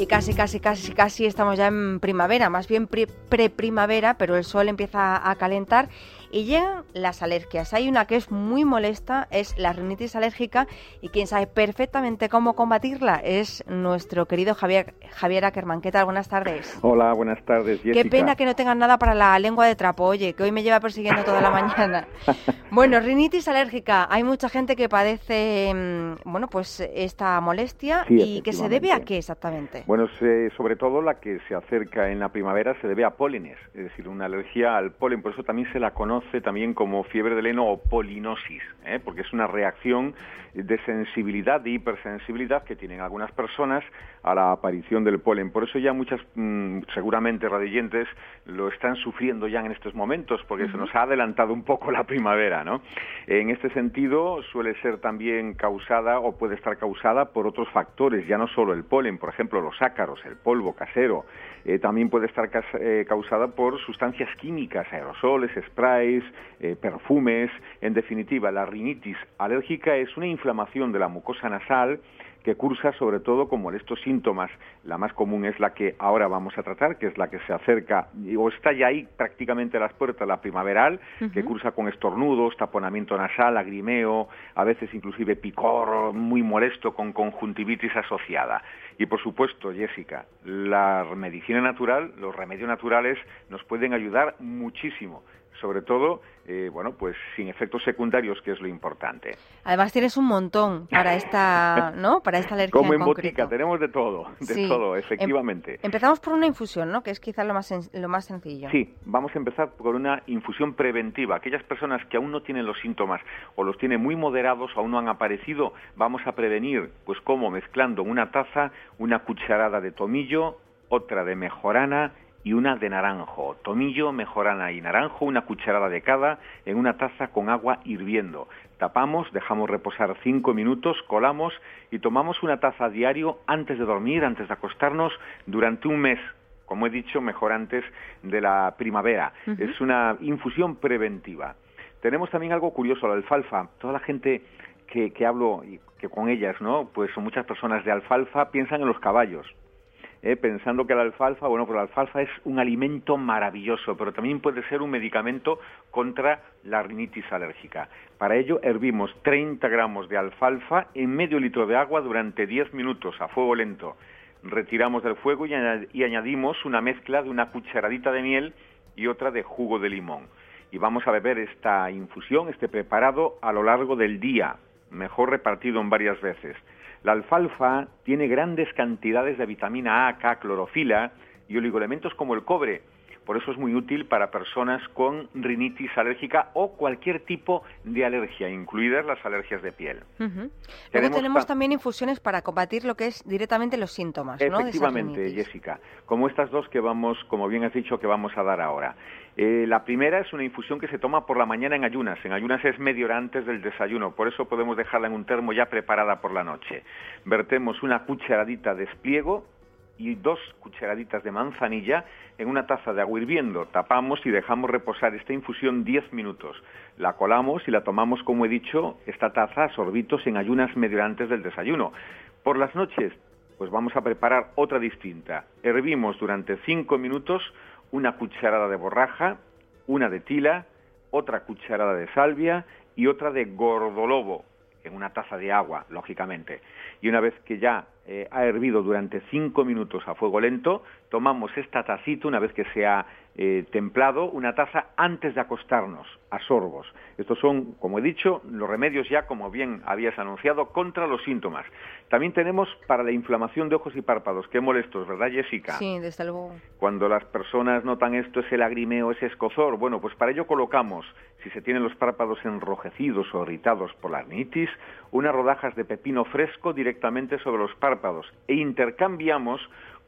y casi, casi, casi, casi estamos ya en primavera, más bien pre-primavera, pero el sol empieza a calentar y llegan las alergias. Hay una que es muy molesta, es la rinitis alérgica y quien sabe perfectamente cómo combatirla es nuestro querido Javier, Javier Ackerman. ¿Qué tal? Buenas tardes. Hola, buenas tardes. Qué pena que no tengan nada para la lengua de trapo, oye, que hoy me lleva persiguiendo toda la mañana. bueno, rinitis alérgica. Hay mucha gente que padece, mm, bueno, pues esta molestia y que se debe a qué exactamente. Bueno, sobre todo la que se acerca en la primavera se debe a pólenes, es decir, una alergia al polen, por eso también se la conoce también como fiebre de heno o polinosis, ¿eh? porque es una reacción de sensibilidad, de hipersensibilidad que tienen algunas personas a la aparición del polen. Por eso ya muchas, mm, seguramente radiyentes, lo están sufriendo ya en estos momentos, porque se nos ha adelantado un poco la primavera, ¿no? En este sentido, suele ser también causada o puede estar causada por otros factores, ya no solo el polen, por ejemplo, los ácaros, el polvo casero, eh, también puede estar eh, causada por sustancias químicas, aerosoles, sprays, eh, perfumes. En definitiva, la rinitis alérgica es una inflamación de la mucosa nasal que cursa sobre todo con molestos síntomas. La más común es la que ahora vamos a tratar, que es la que se acerca o está ya ahí prácticamente a las puertas, la primaveral, que cursa con estornudos, taponamiento nasal, lagrimeo, a veces inclusive picor muy molesto con conjuntivitis asociada. Y por supuesto, Jessica, la medicina natural, los remedios naturales nos pueden ayudar muchísimo sobre todo, eh, bueno, pues sin efectos secundarios, que es lo importante. Además tienes un montón para esta, ¿no? Para esta alergia Como en, botica, tenemos de todo, de todo, em, efectivamente. empezamos por una infusión, ¿no? Que es quizás lo más, lo más sencillo. Sí, vamos a empezar por una infusión preventiva. Aquellas personas que aún no tienen los síntomas o los tienen muy moderados o aún no han aparecido, vamos a prevenir, pues como mezclando una taza una cucharada de tomillo, otra de mejorana y una de naranjo, tomillo, mejorana y naranjo, una cucharada de cada en una taza con agua hirviendo. Tapamos, dejamos reposar cinco minutos, colamos y tomamos una taza diario antes de dormir, antes de acostarnos, durante un mes. Como he dicho, mejor antes de la primavera. Es una infusión preventiva. Tenemos también algo curioso, la alfalfa. Toda la gente que, que hablo y que con ellas, ¿no? Pues son muchas personas de alfalfa, piensan en los caballos eh, pensando que la alfalfa, bueno, pues la alfalfa es un alimento maravilloso, pero también puede ser un medicamento contra la rinitis alérgica. Para ello, hervimos 30 gramos de alfalfa en medio litro de agua durante 10 minutos a fuego lento. Retiramos del fuego y, y añadimos una mezcla de una cucharadita de miel y otra de jugo de limón. Y vamos a beber esta infusión, este preparado, a lo largo del día, mejor repartido en varias veces. La alfalfa tiene grandes cantidades de vitamina A, K, clorofila y oligoelementos como el cobre. Por eso es muy útil para personas con rinitis alérgica o cualquier tipo de alergia, incluidas las alergias de piel. Luego tenemos también infusiones para combatir lo que es directamente los síntomas. Efectivamente, Jessica. Como estas dos que vamos, como bien has dicho, que vamos a dar ahora. Eh, la primera es una infusión que se toma por la mañana en ayunas. En ayunas es media hora antes del desayuno, por eso podemos dejarla en un termo ya preparada por la noche. Vertemos una cucharadita de espliego y dos cucharaditas de manzanilla en una taza de agua hirviendo. Tapamos y dejamos reposar esta infusión 10 minutos. La colamos y la tomamos, como he dicho, esta taza a sorbitos en ayunas medio antes del desayuno. Por las noches, pues vamos a preparar otra distinta. Hervimos durante 5 minutos una cucharada de borraja, una de tila, otra cucharada de salvia y otra de gordolobo en una taza de agua, lógicamente. Y una vez que ya eh, ha hervido durante cinco minutos a fuego lento, tomamos esta tacita, una vez que se ha eh, templado, una taza antes de acostarnos, a sorbos. Estos son, como he dicho, los remedios ya, como bien habías anunciado, contra los síntomas. También tenemos para la inflamación de ojos y párpados. Qué molestos, ¿verdad, Jessica? Sí, desde luego. Cuando las personas notan esto, ese lagrimeo, ese escozor, bueno, pues para ello colocamos, si se tienen los párpados enrojecidos o irritados por la arnitis, unas rodajas de pepino fresco directamente sobre los párpados e intercambiamos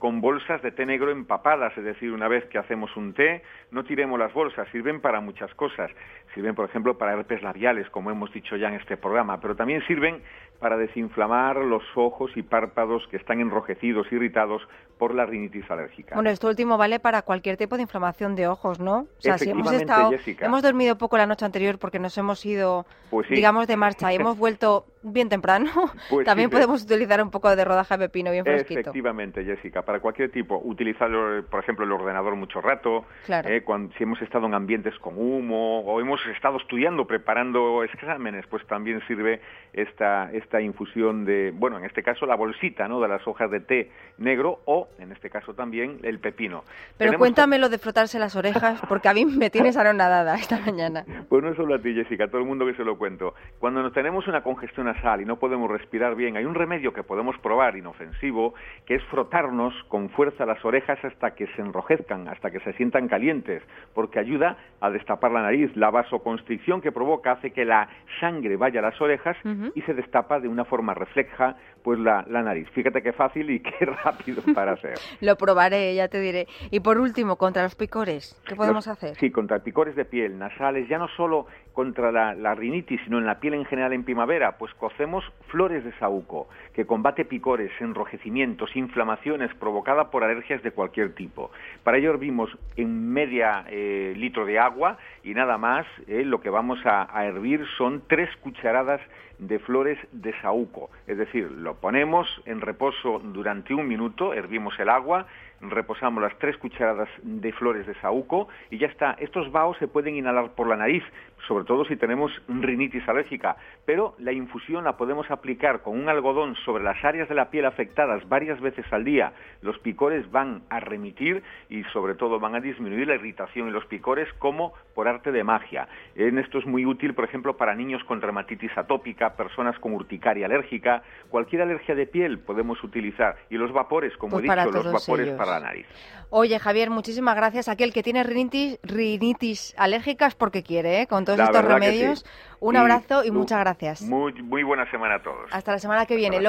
con bolsas de té negro empapadas, es decir, una vez que hacemos un té, no tiremos las bolsas, sirven para muchas cosas. Sirven, por ejemplo, para herpes labiales, como hemos dicho ya en este programa, pero también sirven para desinflamar los ojos y párpados que están enrojecidos, irritados por la rinitis alérgica. Bueno, esto último vale para cualquier tipo de inflamación de ojos, ¿no? O sea, si hemos estado, hemos dormido poco la noche anterior porque nos hemos ido, pues digamos, de marcha y hemos vuelto bien temprano, pues también podemos utilizar un poco de rodaja de pepino bien fresquito. Efectivamente, Jessica, para cualquier tipo. Utilizarlo, por ejemplo, el ordenador mucho rato, eh, cuando, si hemos estado en ambientes con humo o hemos estado estudiando, preparando exámenes, pues también sirve esta, esta infusión de, bueno, en este caso la bolsita, ¿no?, de las hojas de té negro o, en este caso también, el pepino. Pero cuéntame lo de frotarse las orejas, porque a mí me tienes anonadada esta mañana. Pues no solo a ti, Jessica, a todo el mundo que se lo cuento. Cuando nos tenemos una congestión nasal y no podemos respirar bien, hay un remedio que podemos probar inofensivo, que es frotarnos con fuerza las orejas hasta que se enrojezcan, hasta que se sientan calientes, porque ayuda a destapar la nariz. La vasoconstricción que provoca hace que la sangre vaya a las orejas y se destapa de una forma refleja pues la, nariz. Fíjate qué fácil y qué rápido para hacer. Lo probaré, ya te diré. Y por último, contra los picores, ¿qué podemos hacer? Sí, contra picores de piel, nasales, ya no solo contra la, rinitis, sino en la piel en general en primavera, pues cocemos flores de saúco, que combate picores, enrojecimientos, inflamaciones provocadas por alergias de cualquier tipo. Para ello hervimos en media eh, litro de agua y nada más, eh, lo que vamos a, a hervir son tres cucharadas de flores de saúco. Es decir, lo ponemos en reposo durante un minuto, hervimos el agua, reposamos las tres cucharadas de flores de saúco y ya está. Estos vaos se pueden inhalar por la nariz, sobre todo si tenemos rinitis alérgica, pero la infusión la podemos aplicar con un algodón sobre las áreas de la piel afectadas varias veces al día. Los picores van a remitir y sobre todo van a disminuir la irritación y los picores como por arte de magia. En esto es muy útil, por ejemplo, para niños con dermatitis atópica, personas con urticaria alérgica, cualquier alergia de piel podemos utilizar y los vapores, como he pues dicho, los vapores para la nariz. Oye, Javier, muchísimas gracias. Aquel que tiene rinitis, rinitis alérgicas porque quiere, ¿eh? con todos estos remedios. Un abrazo y, muchas gracias. Muy, muy buena semana a todos. Hasta la semana que viene.